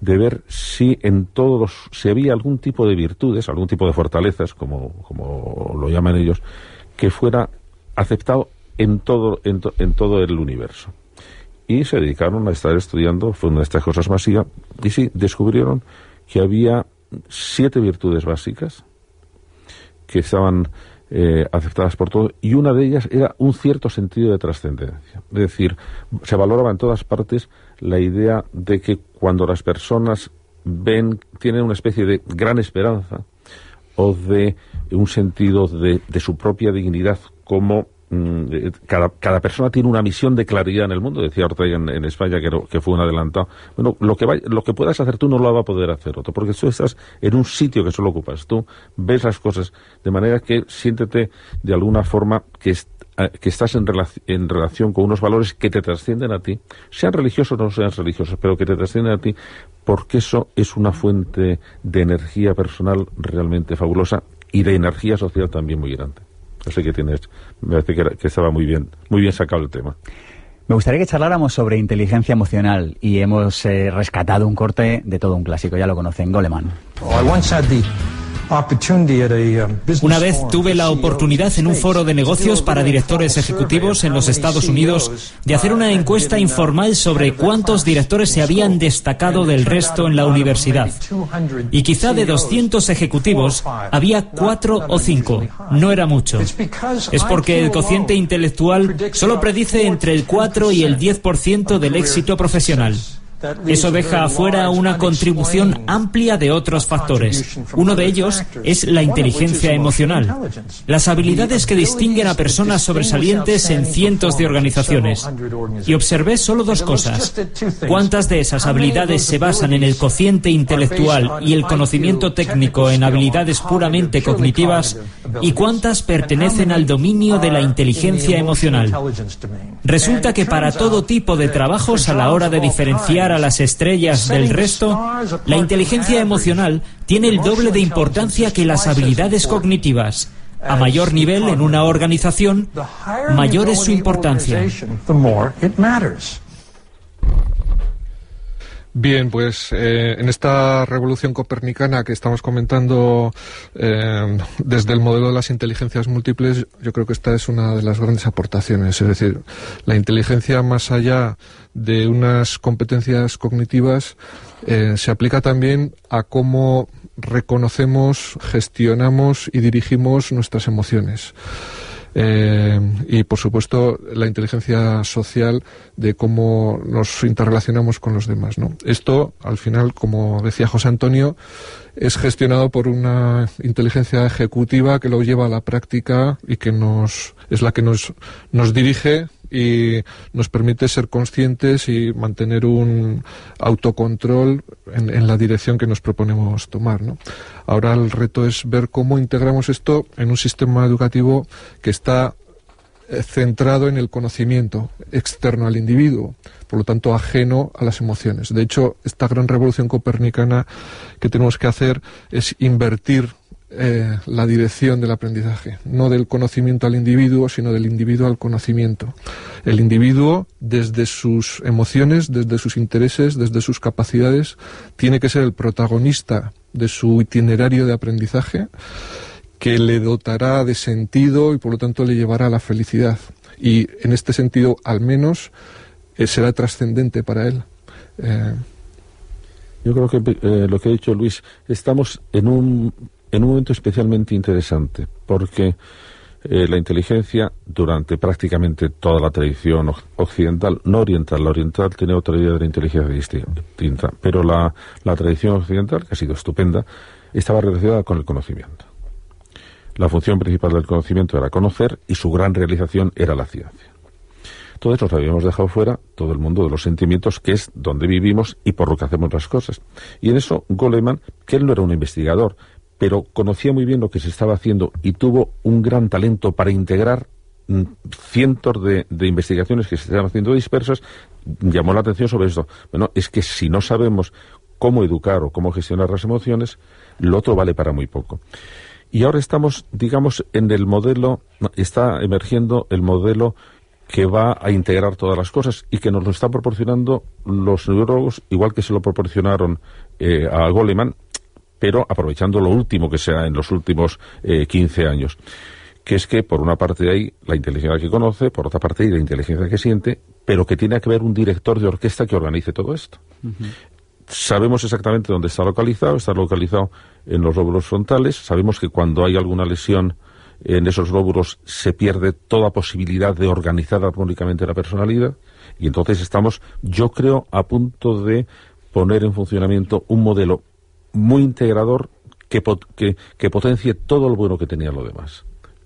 de ver si en todos los- si había algún tipo de virtudes, algún tipo de fortalezas, como, como lo llaman ellos, que fuera aceptado en todo, en, to- en todo el universo. Y se dedicaron a estar estudiando, fue una de estas cosas masivas, y sí, descubrieron que había siete virtudes básicas que estaban eh, aceptadas por todos y una de ellas era un cierto sentido de trascendencia. Es decir, se valoraba en todas partes la idea de que cuando las personas ven, tienen una especie de gran esperanza o de un sentido de, de su propia dignidad como cada, cada persona tiene una misión de claridad en el mundo, decía Ortega en, España que, que fue un adelantado. Bueno, lo que, vay- lo que puedas hacer tú no lo va a poder hacer otro, porque tú estás en un sitio que solo ocupas tú, ves las cosas, de manera que siéntete de alguna forma que, eh, que estás en, en relación con unos valores que te trascienden a ti, sean religiosos o no sean religiosos, pero que te trascienden a ti, porque eso es una fuente de energía personal realmente fabulosa y de energía social también muy grande. Sé que tienes, me parece que, que estaba muy bien, muy bien sacado el tema. Me gustaría que charláramos sobre inteligencia emocional y hemos eh, rescatado un corte de todo un clásico, ya lo conocen, Goleman. Una vez tuve la oportunidad en un foro de negocios para directores ejecutivos en los Estados Unidos de hacer una encuesta informal sobre cuántos directores se habían destacado del resto en la universidad. Y quizá de 200 ejecutivos había cuatro o cinco. No era mucho. Es porque el cociente intelectual solo predice entre el 4 y el 10% del éxito profesional. Eso deja afuera una contribución amplia de otros factores. Uno de ellos es la inteligencia emocional. Las habilidades que distinguen a personas sobresalientes en cientos de organizaciones. Y observé solo dos cosas. ¿Cuántas de esas habilidades se basan en el cociente intelectual y el conocimiento técnico en habilidades puramente cognitivas? ¿Y cuántas pertenecen al dominio de la inteligencia emocional? Resulta que para todo tipo de trabajos a la hora de diferenciar a las estrellas del resto, la inteligencia emocional tiene el doble de importancia que las habilidades cognitivas. A mayor nivel en una organización, mayor es su importancia. Bien, pues eh, en esta revolución copernicana que estamos comentando eh, desde el modelo de las inteligencias múltiples, yo creo que esta es una de las grandes aportaciones. Es decir, la inteligencia más allá de unas competencias cognitivas eh, se aplica también a cómo reconocemos, gestionamos y dirigimos nuestras emociones. Eh, y por supuesto la inteligencia social de cómo nos interrelacionamos con los demás. ¿no? Esto, al final, como decía José Antonio, es gestionado por una inteligencia ejecutiva que lo lleva a la práctica y que nos es la que nos, nos dirige y nos permite ser conscientes y mantener un autocontrol en, la dirección que nos proponemos tomar. ¿no? Ahora el reto es ver cómo integramos esto en un sistema educativo que está eh, centrado en el conocimiento externo al individuo, por lo tanto ajeno a las emociones. De hecho, esta gran revolución copernicana que tenemos que hacer es invertir eh, la dirección del aprendizaje, no del conocimiento al individuo, sino del individuo al conocimiento. El individuo, desde sus emociones, desde sus intereses, desde sus capacidades, tiene que ser el protagonista de su itinerario de aprendizaje que le dotará de sentido y por lo tanto le llevará a la felicidad. Y en este sentido, al menos, eh, será trascendente para él. Eh, Yo creo que lo que ha dicho Luis, estamos en un en un momento especialmente interesante, porque eh, la inteligencia, durante prácticamente toda la tradición occidental, no oriental, la oriental tiene otra idea de la inteligencia distinta, pero la, la tradición occidental, que ha sido estupenda, estaba relacionada con el conocimiento. La función principal del conocimiento era conocer y su gran realización era la ciencia. Eso lo habíamos dejado fuera, todo el mundo de los sentimientos, que es donde vivimos y por lo que hacemos las cosas. Y en eso Goleman, que él no era un investigador, pero conocía muy bien lo que se estaba haciendo y tuvo un gran talento para integrar mm, cientos de, investigaciones que se estaban haciendo dispersas, llamó la atención sobre esto. Bueno, es que si no sabemos cómo educar o cómo gestionar las emociones, lo otro vale para muy poco. Y ahora estamos, digamos, en el modelo, está emergiendo el modelo que va a integrar todas las cosas y que nos lo están proporcionando los neurólogos, igual que se lo proporcionaron eh, a Goleman, pero aprovechando lo último que sea en los últimos eh, 15 años que es que por una parte hay la inteligencia que conoce, por otra parte hay la inteligencia que siente, pero que tiene que haber un director de orquesta que organice todo esto. Sabemos exactamente dónde está localizado, está localizado en los lóbulos frontales, sabemos que cuando hay alguna lesión en esos lóbulos se pierde toda posibilidad de organizar armónicamente la personalidad y entonces estamos, yo creo, a punto de poner en funcionamiento un modelo muy integrador que, que, potencie todo lo bueno que tenía lo demás.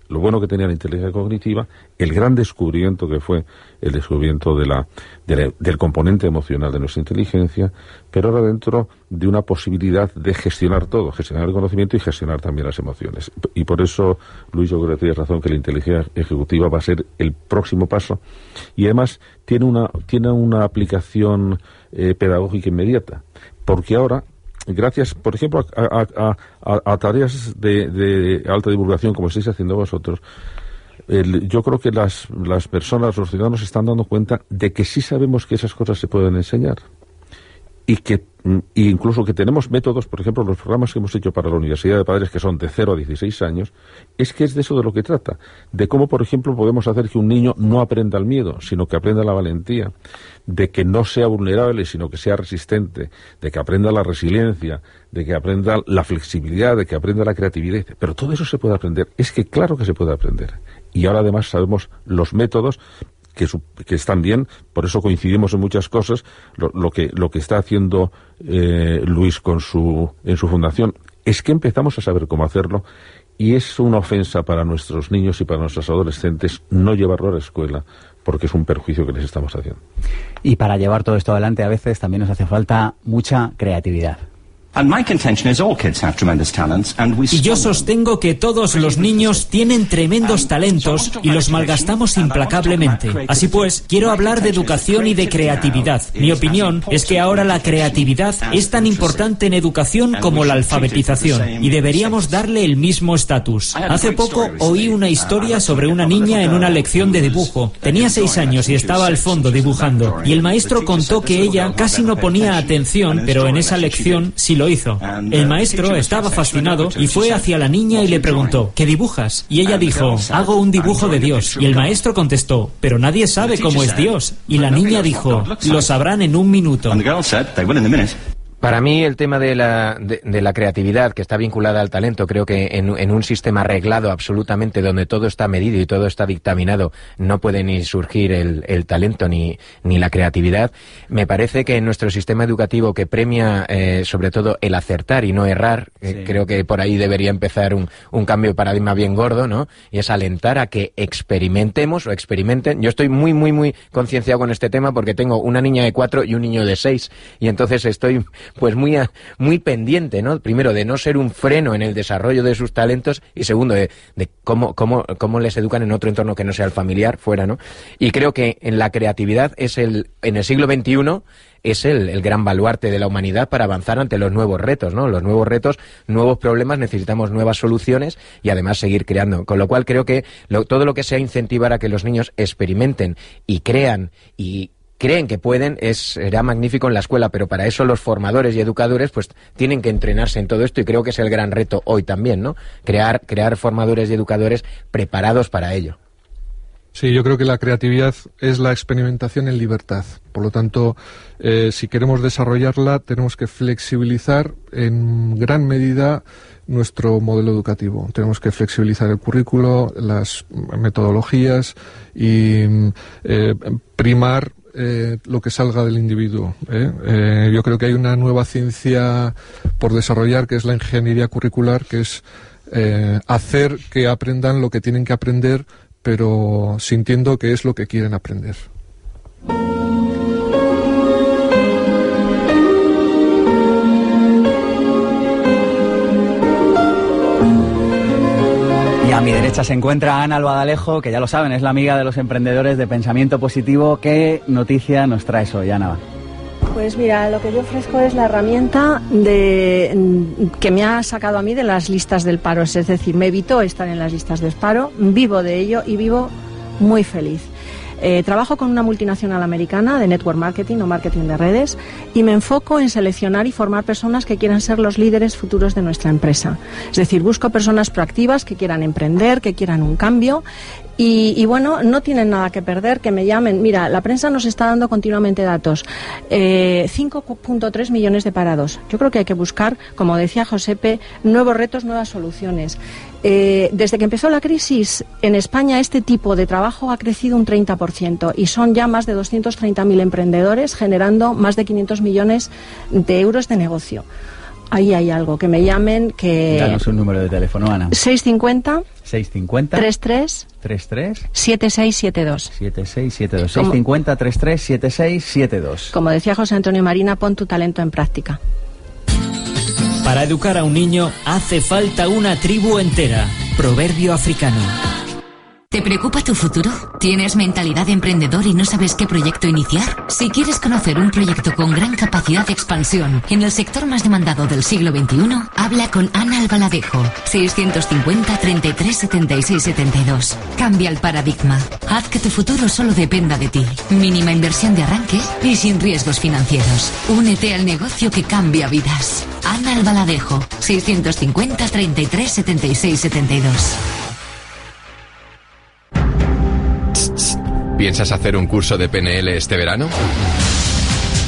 Lo bueno que tenía la inteligencia cognitiva, el gran descubrimiento que fue el descubrimiento de la, del componente emocional de nuestra inteligencia, pero ahora dentro de una posibilidad de gestionar todo, gestionar el conocimiento y gestionar también las emociones. Y por eso, Luis, yo creo que tienes razón que la inteligencia ejecutiva va a ser el próximo paso y además tiene una, tiene una aplicación eh, pedagógica inmediata, porque ahora gracias, por ejemplo, a, tareas de, alta divulgación como estáis haciendo vosotros, yo creo que las, las personas, los ciudadanos, están dando cuenta de que sí sabemos que esas cosas se pueden enseñar y que mm, incluso que tenemos métodos, por ejemplo, los programas que hemos hecho para la Universidad de Padres, que son de 0 a 16 años, es que es de eso de lo que trata, de cómo, por ejemplo, podemos hacer que un niño no aprenda el miedo, sino que aprenda la valentía, de que no sea vulnerable, sino que sea resistente, de que aprenda la resiliencia, de que aprenda la flexibilidad, de que aprenda la creatividad. Pero todo eso se puede aprender. Es que claro que se puede aprender. Y ahora además sabemos los métodos que, que, están bien, por eso coincidimos en muchas cosas, lo, que, lo que está haciendo eh, Luis con su, en su fundación, es que empezamos a saber cómo hacerlo y es una ofensa para nuestros niños y para nuestros adolescentes no llevarlo a la escuela porque es un perjuicio que les estamos haciendo. Y para llevar todo esto adelante a veces también nos hace falta mucha creatividad. Y yo sostengo que todos los niños tienen tremendos talentos y los malgastamos implacablemente. Así pues, quiero hablar de educación y de creatividad. Mi opinión es que ahora la creatividad es tan importante en educación como la alfabetización y deberíamos darle el mismo estatus. Hace poco oí una historia sobre una niña en una lección de dibujo. Tenía seis años y estaba al fondo dibujando y el maestro contó que ella casi no ponía atención, pero en esa lección sí lo hizo. El maestro estaba fascinado y fue hacia la niña y le preguntó, ¿qué dibujas? Y ella dijo, hago un dibujo de Dios. Y el maestro contestó, pero nadie sabe cómo es Dios. Y la niña dijo, lo sabrán en un minuto. Para mí el tema de la, de, la creatividad que está vinculada al talento, creo que en, un sistema arreglado absolutamente donde todo está medido y todo está dictaminado, no puede ni surgir el, talento ni, ni, la creatividad. Me parece que en nuestro sistema educativo que premia eh, sobre todo el acertar y no errar, eh, creo que por ahí debería empezar un, un cambio de paradigma bien gordo, ¿no? Y es alentar a que experimentemos o experimenten. Yo estoy muy, muy, muy concienciado con este tema porque tengo una niña de cuatro y un niño de seis y entonces estoy pues muy, muy pendiente, ¿no? Primero, de no ser un freno en el desarrollo de sus talentos y segundo, de, cómo, cómo, cómo les educan en otro entorno que no sea el familiar, fuera, ¿no? Y creo que en la creatividad es el, en el siglo XXI, es el, el, gran baluarte de la humanidad para avanzar ante los nuevos retos, ¿no? Los nuevos retos, nuevos problemas, necesitamos nuevas soluciones y además seguir creando. Con lo cual creo que todo lo que sea incentivar a que los niños experimenten y crean y creen que pueden, es, será magnífico en la escuela, pero para eso los formadores y educadores pues tienen que entrenarse en todo esto y creo que es el gran reto hoy también, ¿no? Crear, crear formadores y educadores preparados para ello. Sí, yo creo que la creatividad es la experimentación en libertad. Por lo tanto, eh, si queremos desarrollarla, tenemos que flexibilizar en gran medida nuestro modelo educativo. Tenemos que flexibilizar el currículo, las metodologías y eh, primar eh, lo que salga del individuo. yo creo que hay una nueva ciencia por desarrollar que es la ingeniería curricular, que es hacer que aprendan lo que tienen que aprender pero sintiendo que es lo que quieren aprender. A mi derecha se encuentra Ana Albadalejo, que ya lo saben, es la amiga de los emprendedores de pensamiento positivo. ¿Qué noticia nos traes hoy, Ana? Pues mira, lo que yo ofrezco es la herramienta de, que me ha sacado a mí de las listas del paro. Es decir, me evitó estar en las listas del paro, vivo de ello y vivo muy feliz. Eh, trabajo con una multinacional americana de network marketing o marketing de redes y me enfoco en seleccionar y formar personas que quieran ser los líderes futuros de nuestra empresa. Es decir, busco personas proactivas que quieran emprender, que quieran un cambio y, bueno, no tienen nada que perder, que me llamen. Mira, la prensa nos está dando continuamente datos. 5.3 eh, millones de parados. Yo creo que hay que buscar, como decía Josepe, nuevos retos, nuevas soluciones. Eh, desde que empezó la crisis en España este tipo de trabajo ha crecido un 30% y son ya más de 230.000 emprendedores generando más de 500 millones de euros de negocio ahí hay algo, que me llamen, que... Danos un número de teléfono, Ana. 650... 650... 33... 33... 7672. 7672. 650 33 7672. Como decía José Antonio Marina, pon tu talento en práctica. Para educar a un niño hace falta una tribu entera. Proverbio africano. ¿Te preocupa tu futuro? ¿Tienes mentalidad de emprendedor y no sabes qué proyecto iniciar? Si quieres conocer un proyecto con gran capacidad de expansión en el sector más demandado del siglo XXI, habla con Ana Albaladejo, 650 33 76 72. Cambia el paradigma. Haz que tu futuro solo dependa de ti. Mínima inversión de arranque y sin riesgos financieros. Únete al negocio que cambia vidas. Ana Albaladejo, 650 33 76 72. ¿Piensas hacer un curso de PNL este verano?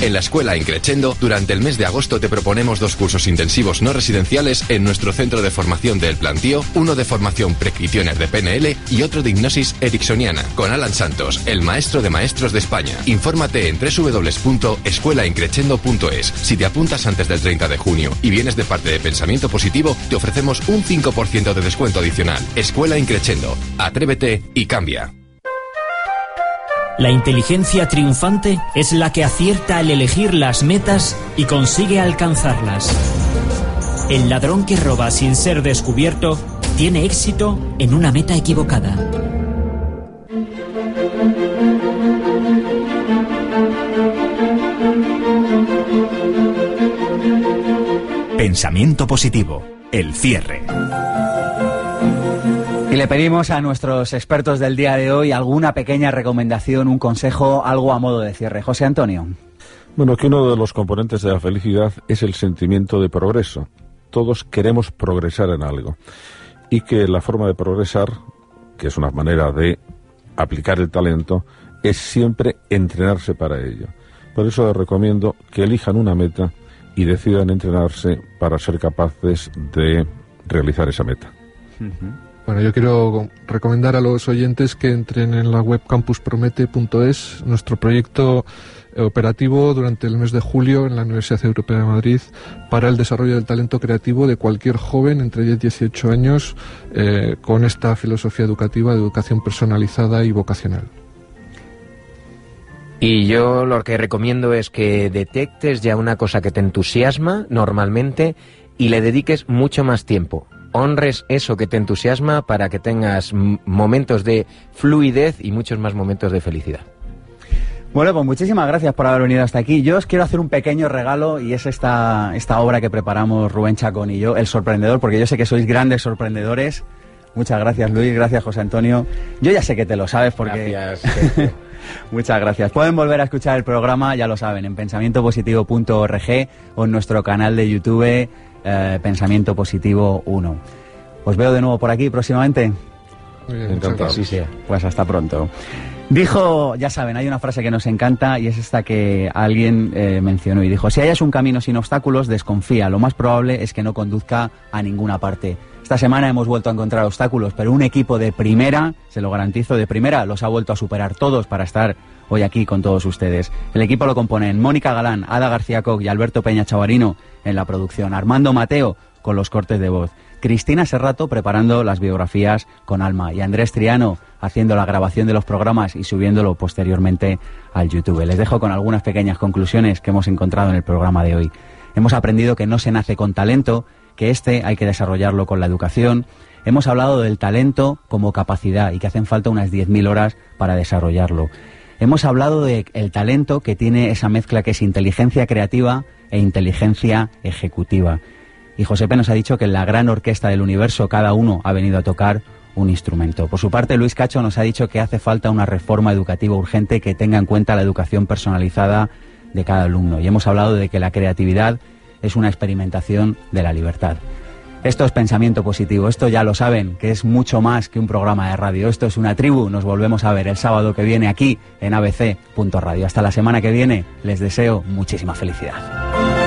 En la escuela Increchendo, durante el mes de agosto te proponemos dos cursos intensivos no residenciales en nuestro centro de formación del Plantío, uno de formación Practitioner de PNL y otro de hipnosis ericksoniana, con Alan Santos, el maestro de maestros de España. Infórmate en www.escuelaincrechendo.es. Si te apuntas antes del 30 de junio y vienes de parte de Pensamiento Positivo, te ofrecemos un 5% de descuento adicional. Escuela Increchendo. Atrévete y cambia. La inteligencia triunfante es la que acierta al elegir las metas y consigue alcanzarlas. El ladrón que roba sin ser descubierto tiene éxito en una meta equivocada. Pensamiento positivo. El cierre. Y le pedimos a nuestros expertos del día de hoy alguna pequeña recomendación, un consejo, algo a modo de cierre. José Antonio. Bueno, que uno de los componentes de la felicidad es el sentimiento de progreso. Todos queremos progresar en algo. Y que la forma de progresar, que es una manera de aplicar el talento, es siempre entrenarse para ello. Por eso les recomiendo que elijan una meta y decidan entrenarse para ser capaces de realizar esa meta. Bueno, yo quiero recomendar a los oyentes que entren en la web campuspromete.es, nuestro proyecto operativo durante el mes de julio en la Universidad Europea de Madrid para el desarrollo del talento creativo de cualquier joven entre 10 y 18 años eh, con esta filosofía educativa de educación personalizada y vocacional. Y yo lo que recomiendo es que detectes ya una cosa que te entusiasma normalmente y le dediques mucho más tiempo. Honres eso que te entusiasma para que tengas momentos de fluidez y muchos más momentos de felicidad. Bueno, pues muchísimas gracias por haber venido hasta aquí. Yo os quiero hacer un pequeño regalo y es esta, esta obra que preparamos Rubén Chacón y yo, El Sorprendedor, porque yo sé que sois grandes sorprendedores. Muchas gracias Luis, gracias José Antonio. Yo ya sé que te lo sabes porque... Gracias. Muchas gracias. Pueden volver a escuchar el programa, ya lo saben, en pensamientopositivo.org o en nuestro canal de YouTube eh, Pensamiento Positivo 1. Os veo de nuevo por aquí próximamente. Muy bien, Encantado. Sí, sí. Pues hasta pronto. Dijo, ya saben, hay una frase que nos encanta y es esta que alguien eh, mencionó y dijo, si hayas un camino sin obstáculos, desconfía. Lo más probable es que no conduzca a ninguna parte. Esta semana hemos vuelto a encontrar obstáculos, pero un equipo de primera, se lo garantizo, de primera, los ha vuelto a superar todos para estar hoy aquí con todos ustedes. El equipo lo componen Mónica Galán, Ada García Coc y Alberto Peña Chavarino en la producción, Armando Mateo con los cortes de voz, Cristina Serrato preparando las biografías con Alma y Andrés Triano haciendo la grabación de los programas y subiéndolo posteriormente al YouTube. Les dejo con algunas pequeñas conclusiones que hemos encontrado en el programa de hoy. Hemos aprendido que no se nace con talento, que este hay que desarrollarlo con la educación. Hemos hablado del talento como capacidad y que hacen falta unas 10.000 horas para desarrollarlo. Hemos hablado del talento que tiene esa mezcla que es inteligencia creativa e inteligencia ejecutiva. Y Josepe nos ha dicho que en la gran orquesta del universo cada uno ha venido a tocar un instrumento. Por su parte, Luis Cacho nos ha dicho que hace falta una reforma educativa urgente que tenga en cuenta la educación personalizada de cada alumno. Y hemos hablado de que la creatividad es una experimentación de la libertad. Esto es pensamiento positivo, esto ya lo saben, que es mucho más que un programa de radio. Esto es una tribu, nos volvemos a ver el sábado que viene aquí en abc.radio. Hasta la semana que viene, les deseo muchísima felicidad.